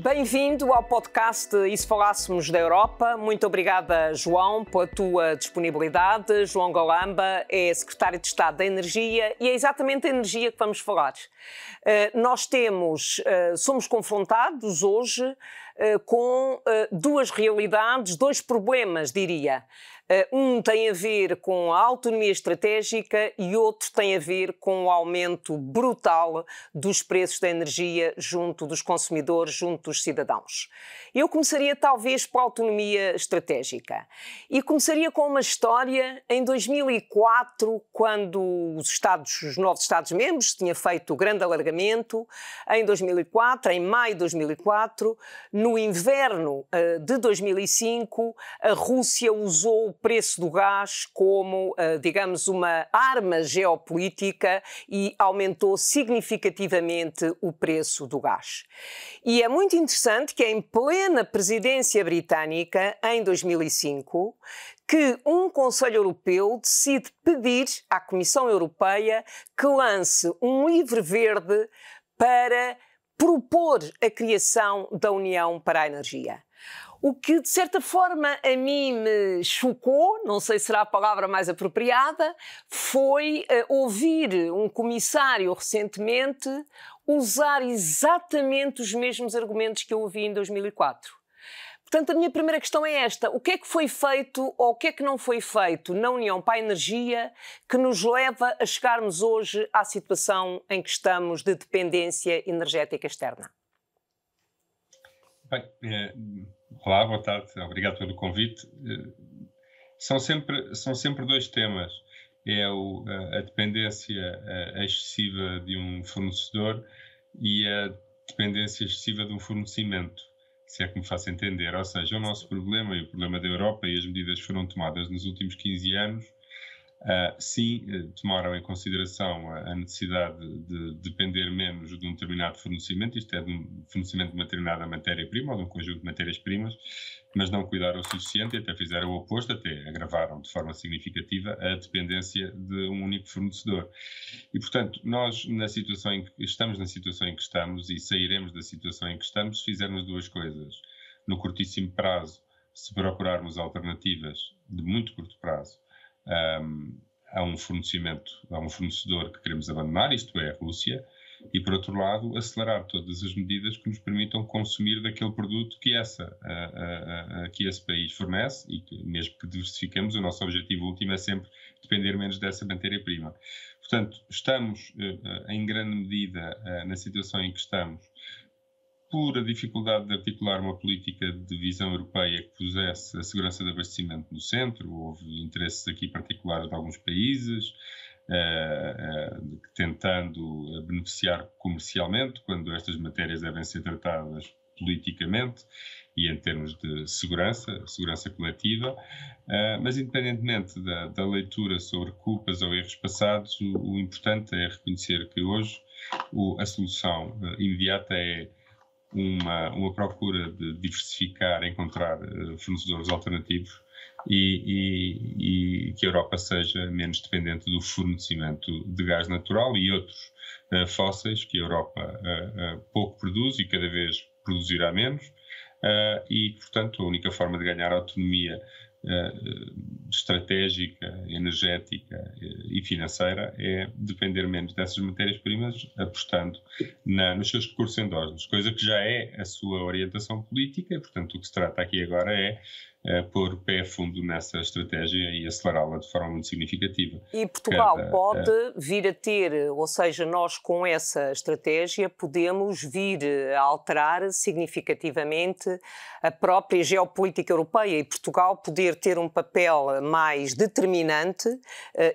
Bem-vindo ao podcast E se falássemos da Europa. Muito obrigada, João, pela tua disponibilidade. João Galamba é secretário de Estado da Energia e é exatamente a energia que vamos falar. Uh, nós temos, uh, somos confrontados hoje uh, com duas realidades, dois problemas, diria. Eh, um tem a ver com a autonomia estratégica e outro tem a ver com o aumento brutal dos preços da energia junto dos consumidores, junto dos cidadãos. Eu começaria talvez pela autonomia estratégica e começaria com uma história em 2004, quando os Estados, os novos Estados-membros tinha feito o grande alargamento, em 2004, em maio de 2004, no inverno uh, de 2005, a Rússia usou preço do gás como, eh, digamos, uma arma geopolítica e aumentou significativamente o preço do gás. E é muito interessante que, em plena presidência britânica, em 2005, que um Conselho Europeu decide pedir à Comissão Europeia que lance um livro verde para propor a criação da União para a Energia. O que, de certa forma, a mim me chocou, não sei se será a palavra mais apropriada, foi uh, ouvir um comissário recentemente usar exatamente os mesmos argumentos que eu ouvi em 2004. Portanto, a minha primeira questão é esta: o que é que foi feito ou o que é que não foi feito na União para a Energia que nos leva a chegarmos hoje à situação em que estamos de dependência energética externa? Bem, é Olá, boa tarde, obrigado pelo convite. Eh, são sempre, são sempre dois temas. É o, a dependência eh, excessiva de um fornecedor e a dependência excessiva de um fornecimento, se é que me faço entender. Ou seja, o nosso problema e o problema da Europa e as medidas que foram tomadas nos últimos 15 anos Uh, sim, uh, tomaram em consideração a, necessidade de depender menos de um determinado fornecimento, isto é, de um fornecimento de uma determinada matéria-prima ou de um conjunto de matérias-primas, mas não cuidaram o suficiente e até fizeram o oposto, até agravaram de forma significativa a dependência de um único fornecedor. E, portanto, nós, na situação em que estamos na situação em que estamos e sairemos da situação em que estamos, fizermos duas coisas. No curtíssimo prazo, se procurarmos alternativas de muito curto prazo, um, a um fornecimento, a um fornecedor que queremos abandonar, isto é, a Rússia, e por outro lado, acelerar todas as medidas que nos permitam consumir daquele produto que, essa, a, a, que esse país fornece e que, mesmo que diversifiquemos, o nosso objetivo último é sempre depender menos dessa matéria-prima. Portanto, estamos eh, em grande medida eh, na situação em que estamos por a dificuldade de articular uma política de visão europeia que pusesse a segurança de abastecimento no centro, houve interesses aqui particulares de alguns países, uh, uh, tentando beneficiar comercialmente, quando estas matérias devem ser tratadas politicamente e em termos de segurança, segurança coletiva, uh, mas independentemente da, da, leitura sobre culpas ou erros passados, o, o importante é reconhecer que hoje o, a solução imediata é uma, uma procura de diversificar, encontrar uh, fornecedores alternativos e, e, e, que a Europa seja menos dependente do fornecimento de gás natural e outros uh, fósseis que a Europa uh, pouco produz e cada vez produzirá menos. e, portanto, a única forma de ganhar autonomia uh, estratégica, energética uh, e financeira é depender menos dessas matérias-primas, apostando na, nos seus recursos endógenos, coisa que já é a sua orientação política, portanto, o que se trata aqui agora é uh, pôr pé fundo nessa estratégia e acelerá-la de forma muito significativa. E Portugal Cada, pode uh, vir a ter, ou seja, nós com essa estratégia podemos vir a alterar significativamente a própria geopolítica europeia e Portugal poder ter um papel mais determinante uh,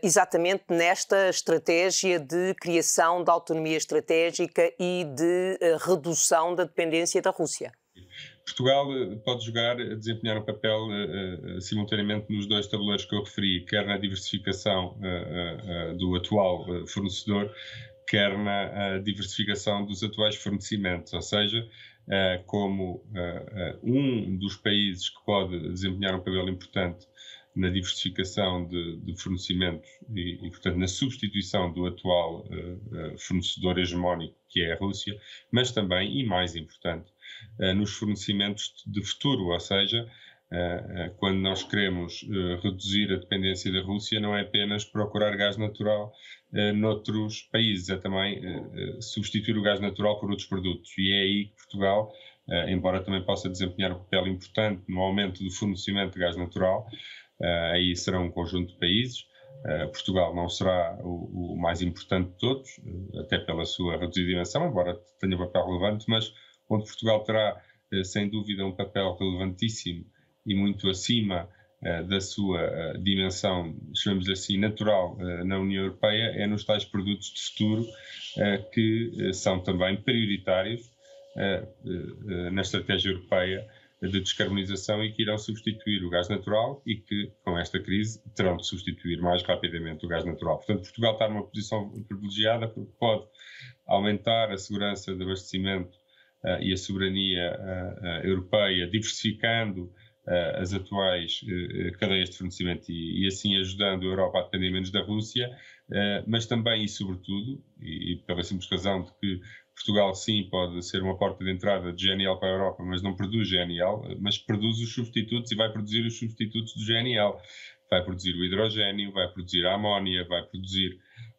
exatamente nesta estratégia de criação de autonomia estratégica e de redução da dependência da Rússia. Portugal pode jogar, desempenhar um papel uh, uh, simultaneamente nos dois tabuleiros que eu referi, quer na diversificação uh, do atual fornecedor, quer na diversificação dos atuais fornecimentos, ou seja, como um dos países que pode desempenhar um papel importante na diversificação de, de fornecimentos e, e, portanto, na substituição do atual fornecedor hegemónico, que é a Rússia, mas também, e mais importante, nos fornecimentos de futuro, ou seja, uh, quando nós queremos reduzir a dependência da Rússia, não é apenas procurar gás natural noutros países, é também substituir o gás natural por outros produtos. E é aí que Portugal, embora também possa desempenhar um papel importante no aumento do fornecimento de gás natural, aí será um conjunto de países. Portugal não será o, mais importante de todos, até pela sua reduzida dimensão, embora tenha um papel relevante, mas onde Portugal terá, sem dúvida, um papel relevantíssimo e muito acima da sua dimensão, chamemos assim, natural na União Europeia, é nos tais produtos de futuro que são também prioritários na estratégia europeia de descarbonização e que irão substituir o gás natural e que, com esta crise, terão de substituir mais rapidamente o gás natural. Portanto, Portugal está numa posição privilegiada porque pode aumentar a segurança de abastecimento e a soberania uh, uh, europeia, diversificando as atuais cadeias de fornecimento e, e, assim ajudando a Europa a depender menos da Rússia, mas também e sobretudo, e, e pela simples razão de que Portugal, sim, pode ser uma porta de entrada de GNL para a Europa, mas não produz GNL, mas produz os substitutos e vai produzir os substitutos do GNL. Vai produzir o hidrogênio, vai produzir a amónia, vai produzir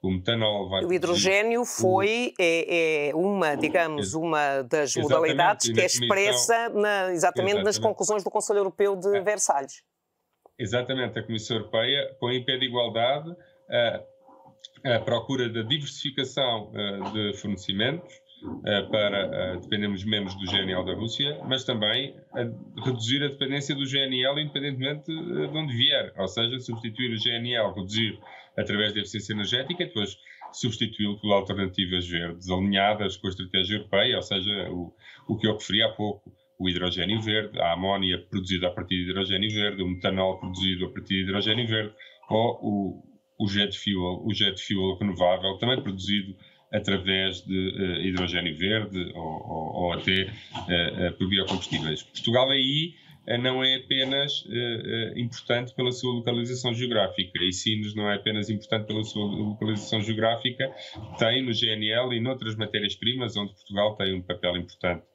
o metanol. o hidrogênio foi o... é, é, uma, digamos, uma das modalidades que é expressa na, exatamente, exatamente, nas conclusões do Conselho Europeu de é. Versalhes. Exatamente, a Comissão Europeia põe em pé de igualdade a, a procura da diversificação uh, de fornecimentos para uh, dependermos menos do GNL da Rússia, mas também a reduzir a dependência do GNL independentemente uh, de onde vier, ou seja, substituir o GNL, reduzir através da eficiência energética depois substituí-lo por alternativas verdes alinhadas com a estratégia europeia, ou seja, o, o que eu referi há pouco, o hidrogênio verde, a amónia produzida a partir de hidrogênio verde, o metanol produzido a partir de hidrogênio verde, ou o, o jet fuel, o jet fuel renovável, também produzido através de uh, hidrogênio verde ou, ou, ou até uh, por biocombustíveis. Portugal aí não é apenas importante pela sua localização geográfica, e Sines não é apenas importante pela sua localização geográfica, tem no GNL e noutras matérias-primas onde Portugal tem um papel importante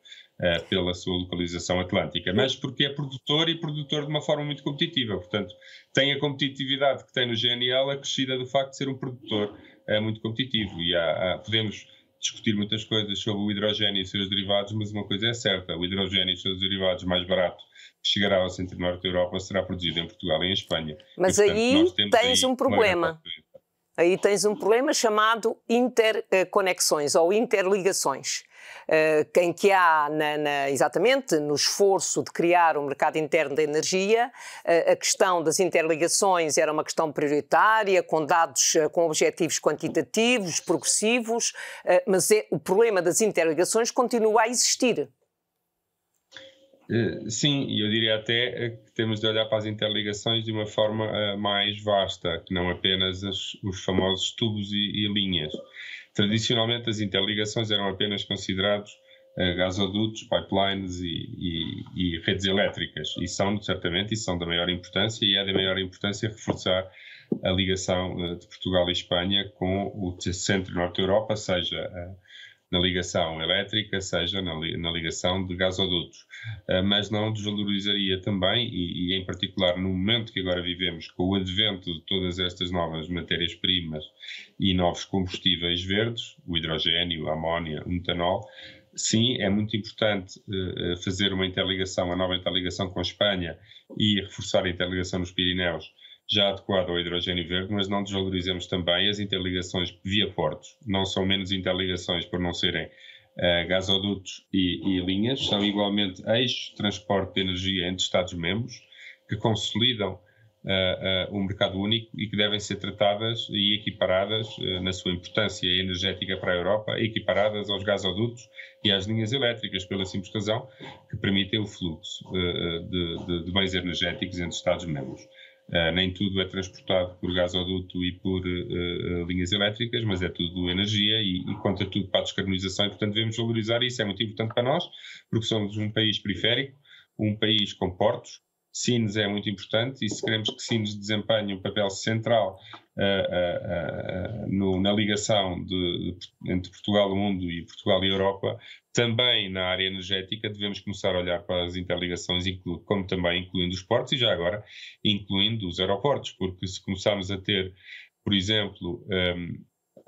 pela sua localização atlântica, mas porque é produtor e produtor de uma forma muito competitiva. Portanto, tem a competitividade que tem no GNL acrescida do facto de ser um produtor é muito competitivo e há, há, podemos discutir muitas coisas sobre o hidrogênio e seus derivados, mas uma coisa é certa, o hidrogênio e seus derivados mais barato que chegará ao centro e norte da Europa será produzido em Portugal e em Espanha. Mas e, portanto, aí tens aí um problema. Aí tens um problema chamado interconexões ou interligações. Eh, em que há, na, na, exatamente, no esforço de criar um mercado interno da energia, eh, a questão das interligações era uma questão prioritária, com dados, eh, com objetivos quantitativos, progressivos, mas é, o problema das interligações continua a existir. Sim, e eu diria até que temos de olhar para as interligações de uma forma mais vasta, que não apenas as, os famosos tubos e, e linhas. Tradicionalmente, as interligações eram apenas considerados gasodutos, pipelines e, e, e, redes elétricas, e são, certamente, e são da maior importância, e é da maior importância reforçar a ligação de Portugal e Espanha com o centro norte da Europa, seja na ligação elétrica, seja na, na ligação de gasodutos. Uh, mas não desvalorizaria também, e, e, em particular no momento que agora vivemos, com o advento de todas estas novas matérias-primas e novos combustíveis verdes, o hidrogênio, a amónia, o metanol, sim, é muito importante uh, fazer uma interligação, a nova interligação com a Espanha e reforçar a interligação nos Pirineus já adequado ao hidrogênio verde, mas não desvalorizemos também as interligações via portos. Não são menos interligações por não serem uh, gasodutos e, e, linhas, são igualmente eixos de transporte de energia entre Estados-membros que consolidam uh, uh, mercado único e que devem ser tratadas e equiparadas uh, na sua importância energética para a Europa, equiparadas aos gasodutos e às linhas elétricas, pela simples razão que permitem o fluxo de, de, de, bens energéticos entre Estados-membros. Nem tudo é transportado por gasoduto e por linhas elétricas, mas é tudo energia e, e conta tudo para a descarbonização e, portanto, devemos valorizar isso. É muito importante para nós, porque somos um país periférico, um país com portos, Sines é muito importante e se queremos que Sines desempenhe um papel central uh, uh, uh, no, na ligação de, de, entre Portugal o mundo e Portugal e Europa, também na área energética devemos começar a olhar para as interligações, inclu, como também incluindo os portos e já agora incluindo os aeroportos, porque se começarmos a ter, por exemplo, um,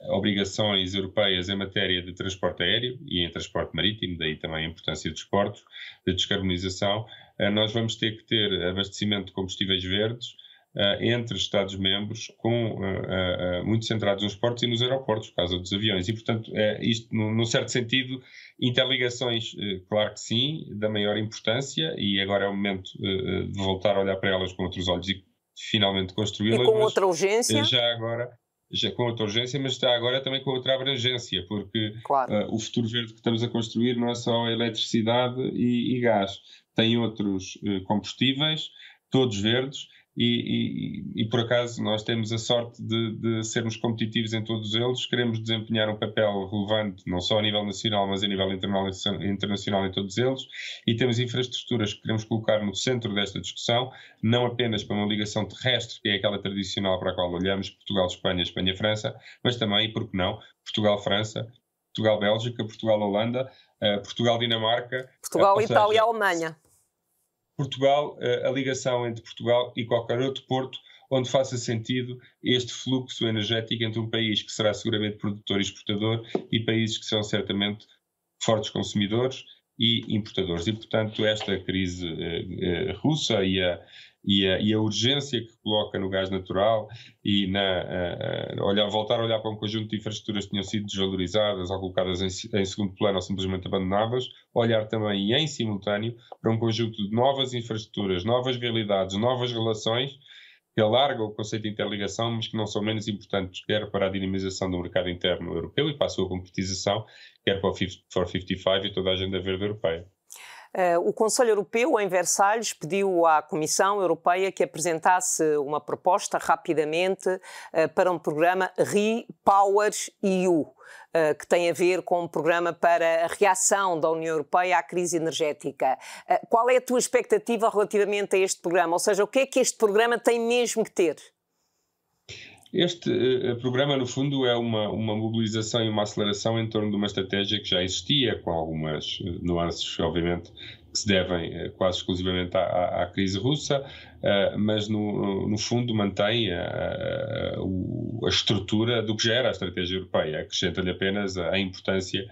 obrigações europeias em matéria de transporte aéreo e em transporte marítimo, daí também a importância dos portos, de descarbonização, nós vamos ter que ter abastecimento de combustíveis verdes Uh, entre Estados-membros, com uh, muito centrados nos portos e nos aeroportos, por causa dos aviões. E, portanto, é isto, num certo sentido, interligações, claro que sim, da maior importância, e agora é o momento de voltar a olhar para elas com outros olhos e finalmente construí-las. E com outra urgência? Já agora já com outra urgência, mas está agora também com outra abrangência, porque claro. uh, o futuro verde que estamos a construir não é só eletricidade e, e gás, tem outros uh, combustíveis, todos verdes, e, e, e, por acaso nós temos a sorte de, de, sermos competitivos em todos eles, queremos desempenhar um papel relevante não só a nível nacional, mas a nível internacional em todos eles, e temos infraestruturas que queremos colocar no centro desta discussão, não apenas para uma ligação terrestre, que é aquela tradicional para a qual olhamos, Portugal-Espanha, Espanha-França, mas também, e por que não, Portugal-França, Portugal-Bélgica, Portugal-Holanda, Portugal-Dinamarca. Portugal-Itália-Alemanha. Portugal, eh, a ligação entre Portugal e qualquer outro porto onde faça sentido este fluxo energético entre um país que será seguramente produtor e exportador e países que são certamente fortes consumidores e importadores. E, portanto, esta crise uh, uh, russa e a, e a, e a, urgência que coloca no gás natural e na uh, olhar, voltar a olhar para um conjunto de infraestruturas que tinham sido desvalorizadas ou colocadas em, em, segundo plano ou simplesmente abandonadas, olhar também em simultâneo para um conjunto de novas infraestruturas, novas realidades, novas relações que alargam o conceito de interligação, mas que não são menos importantes, quer para a dinamização do mercado interno europeu e para a sua concretização, quer para o Fit for 55 e toda a agenda verde europeia. Uh, o Conselho Europeu, em Versalhes, pediu à Comissão Europeia que apresentasse uma proposta rapidamente uh, para um programa Repower EU, uh, que tem a ver com um programa para a reação da União Europeia à crise energética. qual é a tua expectativa relativamente a este programa? Ou seja, o que é que este programa tem mesmo que ter? Este uh, programa, no fundo, é uma, uma mobilização e uma aceleração em torno de uma estratégia que já existia, com algumas uh, nuances, obviamente, que se devem uh, quase exclusivamente à, à, crise russa, mas, no, no, fundo, mantém a, a, a, estrutura do que já era a estratégia europeia. Acrescenta-lhe apenas a, a importância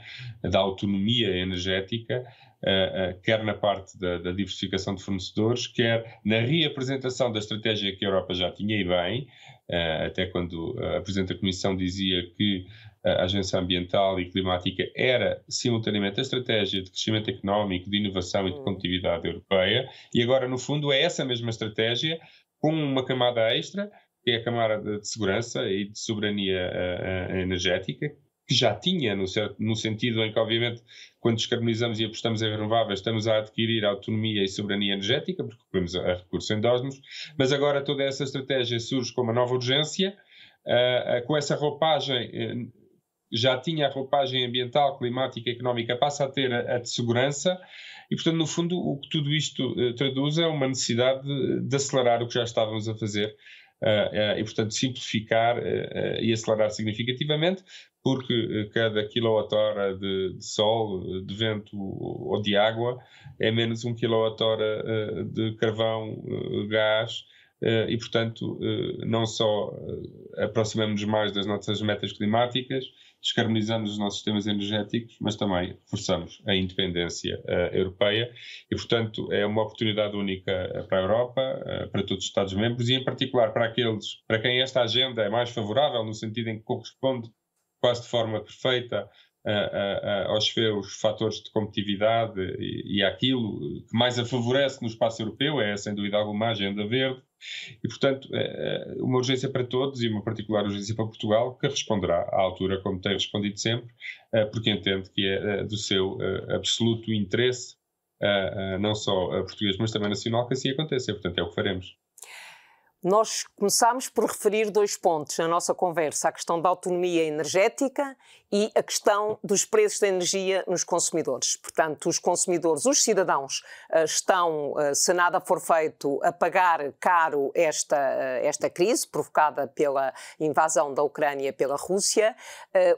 da autonomia energética Uh, uh, quer na parte da, da, diversificação de fornecedores, quer na reapresentação da estratégia que a Europa já tinha e bem, uh, até quando a Presidente da Comissão dizia que a Agência Ambiental e Climática era simultaneamente a estratégia de crescimento económico, de inovação e de hum. competitividade europeia, e agora, no fundo, é essa mesma estratégia com uma camada extra, que é a camada de segurança e de soberania energética, que já tinha, no, no, sentido em que, obviamente, quando descarbonizamos e apostamos em renováveis, estamos a adquirir autonomia e soberania energética, porque recorremos a, recursos endógenos, mas agora toda essa estratégia surge com uma nova urgência, uh, uh, com essa roupagem, uh, já tinha a roupagem ambiental, climática, económica, passa a ter a, a de segurança, e, portanto, no fundo, o que tudo isto traduz é uma necessidade de, de acelerar o que já estávamos a fazer. Uh, uh, e, portanto, simplificar uh, e acelerar significativamente, porque eh, cada quilowatt-hora de, de, sol, eh, de vento ou de água é menos um quilowatt-hora eh, de carvão, gás, e, portanto, não só aproximamos mais das nossas metas climáticas, descarbonizamos os nossos sistemas energéticos, mas também reforçamos a independência europeia. E, portanto, é uma oportunidade única para a Europa, para todos os Estados-membros e, em particular, para aqueles para quem esta agenda é mais favorável, no sentido em que corresponde quase de forma perfeita uh, uh, aos seus fatores de competitividade e, e àquilo que mais a favorece no espaço europeu, é sem dúvida alguma a agenda verde, E, portanto, é uma urgência para todos e uma particular urgência para Portugal, que responderá à altura, como tem respondido sempre, porque entende que é do seu absoluto interesse, não só português, mas também nacional, que assim aconteça. Portanto, é o que faremos. Nós começámos por referir dois pontos na nossa conversa: a questão da autonomia energética e a questão dos preços da energia nos consumidores. Portanto, os consumidores, os cidadãos, eh, estão, eh, se nada for feito, a pagar caro esta, eh, esta crise provocada pela invasão da Ucrânia pela Rússia.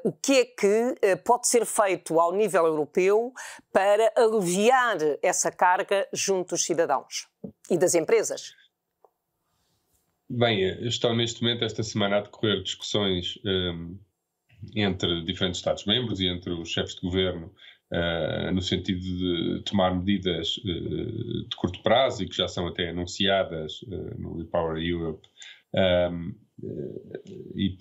O que é que pode ser feito ao nível europeu para aliviar essa carga junto dos cidadãos e das empresas? Bem, estão neste momento, esta semana, a decorrer discussões um, entre diferentes Estados-membros e entre os chefes de governo, uh, no sentido de tomar medidas uh, de curto prazo e que já são até anunciadas uh, no Repower Europe. Um, e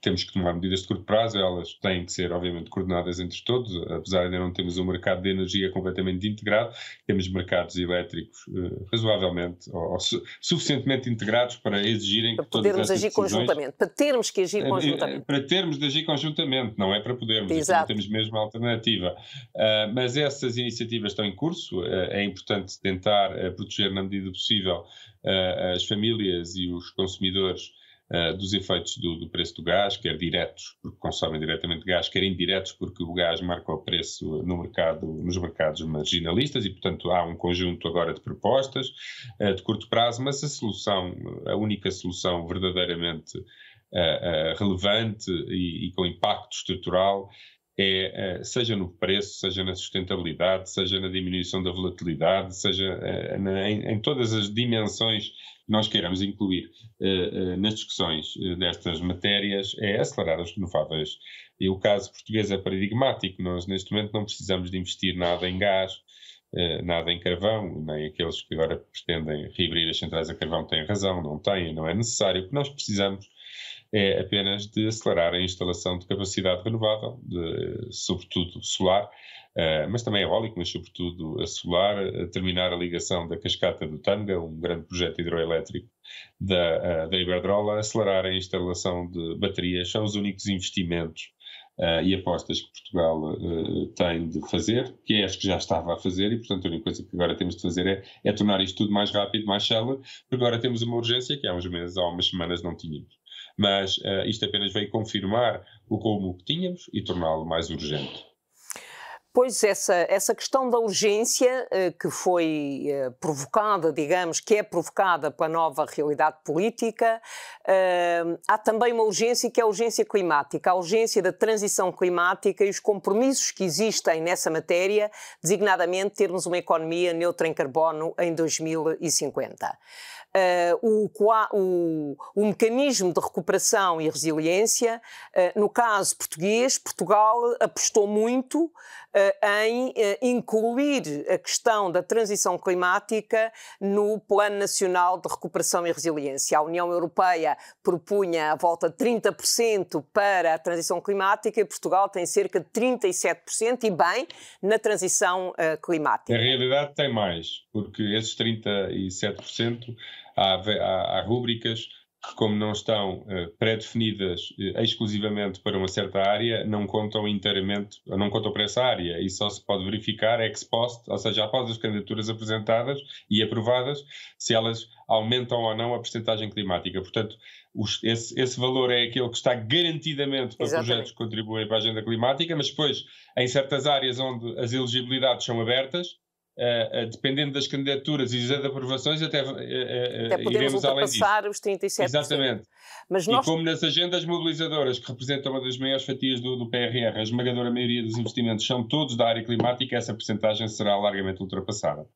temos que tomar medidas de curto prazo, elas têm que ser, obviamente, coordenadas entre todos, apesar de ainda não termos um mercado de energia completamente integrado, temos mercados elétricos uh, razoavelmente ou, ou su suficientemente integrados para exigirem para podermos agir conjuntamente, para termos que agir eh, conjuntamente. Para termos de agir conjuntamente, não é para podermos, Exato. temos mesmo a alternativa. Uh, mas essas iniciativas estão em curso, uh, é importante tentar proteger na medida possível as famílias e os consumidores uh, dos efeitos do, do, preço do gás, quer diretos, porque consomem diretamente gás, quer indiretos, porque o gás marca o preço no mercado, nos mercados marginalistas e, portanto, há um conjunto agora de propostas uh, de curto prazo, mas a solução, a única solução verdadeiramente uh, relevante e, e com impacto estrutural é, seja no preço, seja na sustentabilidade, seja na diminuição da volatilidade, seja em, em, todas as dimensões nós queiramos incluir uh, nas discussões destas matérias é acelerar as renováveis. E o caso português é paradigmático. Nós, neste momento, não precisamos de investir nada em gás, nada em carvão, nem aqueles que agora pretendem reabrir as centrais a carvão têm razão, não têm, não é necessário. O que nós precisamos é apenas de acelerar a instalação de capacidade renovável, de, sobretudo solar, Uh, mas também eólico, mas sobretudo a solar, a terminar a ligação da cascata do Tanga, um grande projeto hidroelétrico da, uh, da Iberdrola, acelerar a instalação de baterias, são os únicos investimentos uh, e apostas que Portugal tem de fazer, que é as que já estava a fazer, e portanto a única coisa que agora temos de fazer é, é tornar isto tudo mais rápido, mais célebre, porque agora temos uma urgência que há uns meses, há umas semanas não tínhamos. Mas isto apenas veio confirmar o rumo que tínhamos e torná-lo mais urgente. Pois essa, essa questão da urgência eh, que foi eh, provocada, digamos, que é provocada pela nova realidade política, há também uma urgência que é a urgência climática, a urgência da transição climática e os compromissos que existem nessa matéria, designadamente termos uma economia neutra em carbono em 2050 uh, o, o, o, mecanismo de recuperação e resiliência. Uh, no caso português, Portugal apostou muito em incluir a questão da transição climática no Plano Nacional de Recuperação e Resiliência. A União Europeia propunha a volta de 30% para a transição climática e Portugal tem cerca de 37% e bem na transição climática. Na realidade tem mais, porque esses 37% há, há, há rúbricas que, como não estão uh, pré-definidas uh, exclusivamente para uma certa área, não contam inteiramente, não contam para essa área e só se pode verificar ex post, ou seja, após as candidaturas apresentadas e aprovadas, se elas aumentam ou não a percentagem climática. Portanto, os, esse, esse, valor é aquele que está garantidamente para Exatamente. projetos que contribuem para a agenda climática, mas depois, em certas áreas onde as elegibilidades são abertas, Uh, uh, dependendo das candidaturas e das aprovações, até, uh, até podemos ultrapassar os 37%. Exatamente. Mas nós... E como nas agendas mobilizadoras, que representam uma das maiores fatias do, do PRR, a esmagadora maioria dos investimentos são todos da área climática, essa percentagem será largamente ultrapassada.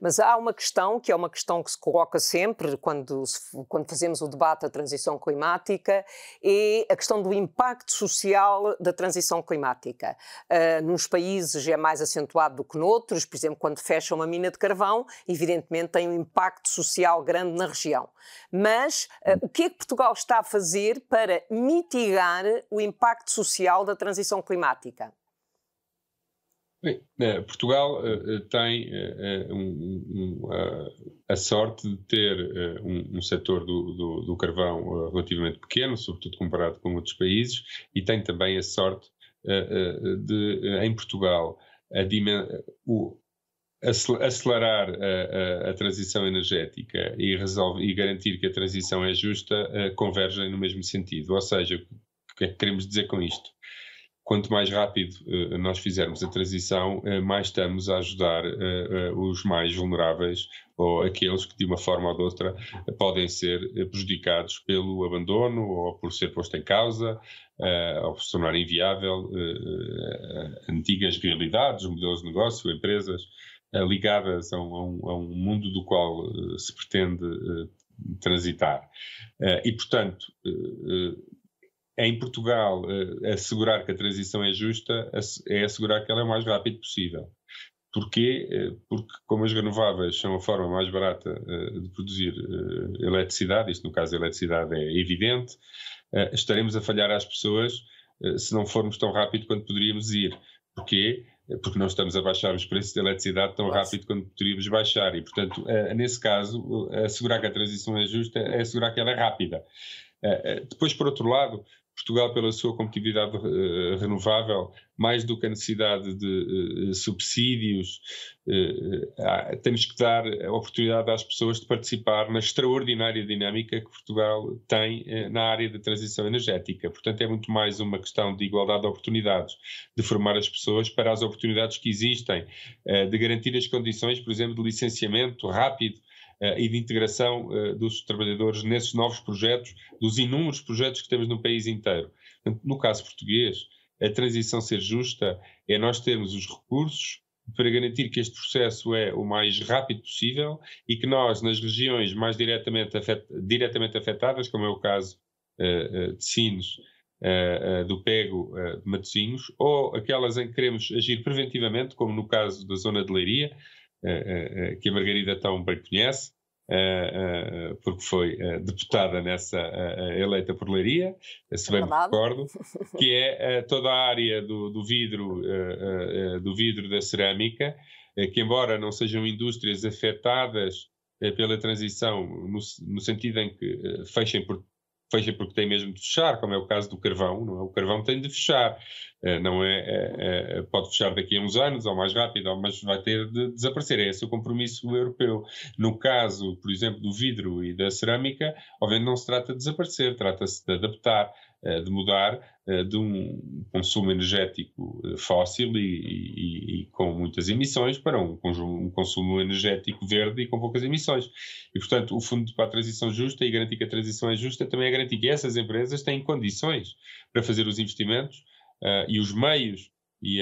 Mas há uma questão, que é uma questão que se coloca sempre quando, quando fazemos o debate da transição climática, é a questão do impacto social da transição climática. Uh, nos países é mais acentuado do que noutros, por exemplo, quando fecha uma mina de carvão, evidentemente tem um impacto social grande na região. Mas uh, o que é que Portugal está a fazer para mitigar o impacto social da transição climática? Bem, uh, Portugal uh, tem uh, um, um, a sorte de ter um, um setor do, do, do carvão relativamente pequeno, sobretudo comparado com outros países, e tem também a sorte de, em Portugal, a o, acelerar a, a, a, transição energética e, resolve, e garantir que a transição é justa convergem no mesmo sentido. Ou seja, o que é que queremos dizer com isto? quanto mais rápido uh, nós fizermos a transição, uh, mais estamos a ajudar uh, os mais vulneráveis ou aqueles que, de uma forma ou de outra, podem ser prejudicados pelo abandono ou por ser posto em causa ou por se tornar inviável antigas realidades, modelos de negócio, empresas ligadas a um, a, um, mundo do qual se pretende transitar. e, portanto, em Portugal, assegurar que a transição é justa é assegurar que ela é o mais rápido possível. Porquê? Porque, como as renováveis são a forma mais barata de produzir eletricidade, isto no caso a eletricidade é evidente, estaremos a falhar às pessoas se não formos tão rápido quanto poderíamos ir. Porquê? Porque não estamos a baixar os preços de eletricidade tão rápido quanto poderíamos baixar. E, portanto, nesse caso, assegurar que a transição é justa é assegurar que ela é rápida. Depois, por outro lado, Portugal, pela sua competitividade uh, renovável, mais do que a necessidade de uh, subsídios, uh, temos que dar a oportunidade às pessoas de participar na extraordinária dinâmica que Portugal tem na área da transição energética. Portanto, é muito mais uma questão de igualdade de oportunidades, de formar as pessoas para as oportunidades que existem, de garantir as condições, por exemplo, de licenciamento rápido e de integração uh, dos trabalhadores nesses novos projetos, dos inúmeros projetos que temos no país inteiro. No caso português, a transição ser justa é nós termos os recursos para garantir que este processo é o mais rápido possível e que nós, nas regiões mais diretamente, afet diretamente afetadas, como é o caso uh, de Sines, Uh, uh, do Pego de Matosinhos, ou aquelas em que queremos agir preventivamente, como no caso da zona de Leiria, que a Margarida tão bem conhece, porque foi deputada nessa, eleita por Leiria, se bem é me recordo, que é toda a área do, do vidro, do vidro da cerâmica, que embora não sejam indústrias afetadas pela transição, no, no, sentido em que fechem por fecha porque tem mesmo de fechar, como é o caso do carvão, não é? O carvão tem de fechar, eh, não é, é, é, pode fechar daqui a uns anos, ou mais rápido, mas vai ter de desaparecer, é esse o compromisso europeu. No caso, por exemplo, do vidro e da cerâmica, obviamente não se trata de desaparecer, trata-se de adaptar, de mudar eh, de um consumo energético eh, fóssil e, e, e com muitas emissões para um, um, consumo energético verde e com poucas emissões. E, portanto, o Fundo para a Transição Justa e garantir que a transição é justa também é garantir que essas empresas têm condições para fazer os investimentos uh, e os meios e,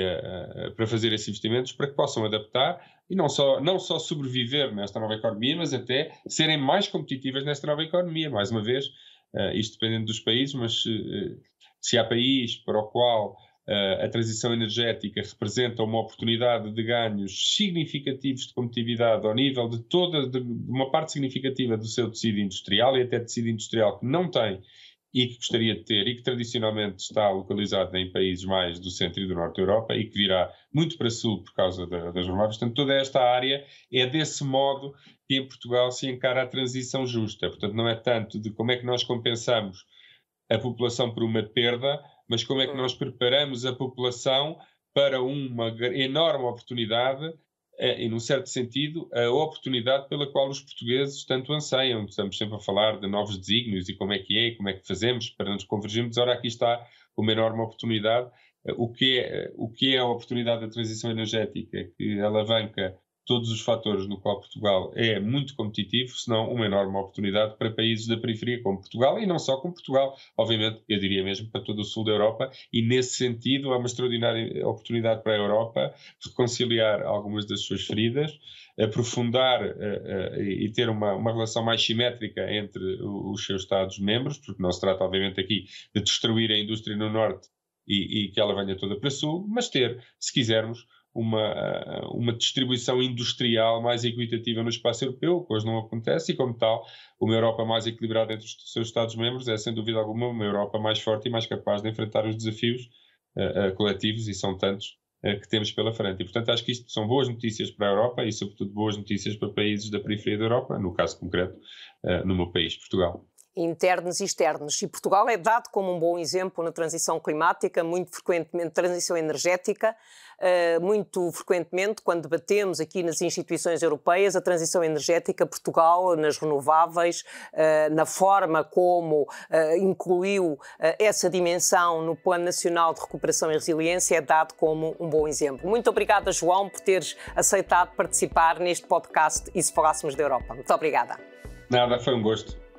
para fazer esses investimentos para que possam adaptar e não só, não só sobreviver nesta nova economia, mas até serem mais competitivas nesta nova economia. Mais uma vez, uh, isto dependendo dos países, mas uh, se há país para o qual uh, a transição energética representa uma oportunidade de ganhos significativos de competitividade ao nível de toda, de uma parte significativa do seu tecido industrial e até tecido industrial que não tem e que gostaria de ter e que tradicionalmente está localizado em países mais do centro e do norte da Europa e que virá muito para sul por causa da, das renováveis. Portanto, toda esta área é desse modo que em Portugal se encara a transição justa. Portanto, não é tanto de como é que nós compensamos a população por uma perda, mas como é que nós preparamos a população para uma enorme oportunidade é, e, num certo sentido, a oportunidade pela qual os portugueses tanto anseiam. Estamos sempre a falar de novos desígnios e como é que é, e como é que fazemos para nos convergirmos. Ora, aqui está uma enorme oportunidade. O que é, o que é a oportunidade da transição energética que alavanca todos os fatores no qual Portugal é muito competitivo, senão uma enorme oportunidade para países da periferia como Portugal e não só como Portugal, obviamente, eu diria mesmo para todo o sul da Europa e nesse sentido é uma extraordinária oportunidade para a Europa reconciliar algumas das suas feridas, aprofundar uh, uh, e ter uma, uma relação mais simétrica entre os seus Estados-membros, porque não se trata obviamente aqui de destruir a indústria no Norte e, e que ela venha toda para o Sul, mas ter, se quisermos, uma, uma distribuição industrial mais equitativa no espaço europeu, que hoje não acontece, e como tal, uma Europa mais equilibrada entre os seus Estados-membros é, sem dúvida alguma, uma Europa mais forte e mais capaz de enfrentar os desafios uh, uh, coletivos, e são tantos, que temos pela frente. E, portanto, acho que isto são boas notícias para a Europa e, sobretudo, boas notícias para países da periferia da Europa, no caso concreto, no meu país, Portugal internos e externos. E Portugal é dado como um bom exemplo na transição climática, muito frequentemente transição energética, uh, muito frequentemente quando debatemos aqui nas instituições europeias a transição energética, Portugal nas renováveis, uh, na forma como uh, incluiu essa dimensão no Plano Nacional de Recuperação e Resiliência é dado como um bom exemplo. Muito obrigada, João, por teres aceitado participar neste podcast e se falássemos da Europa. Muito obrigada. Nada, foi um gosto.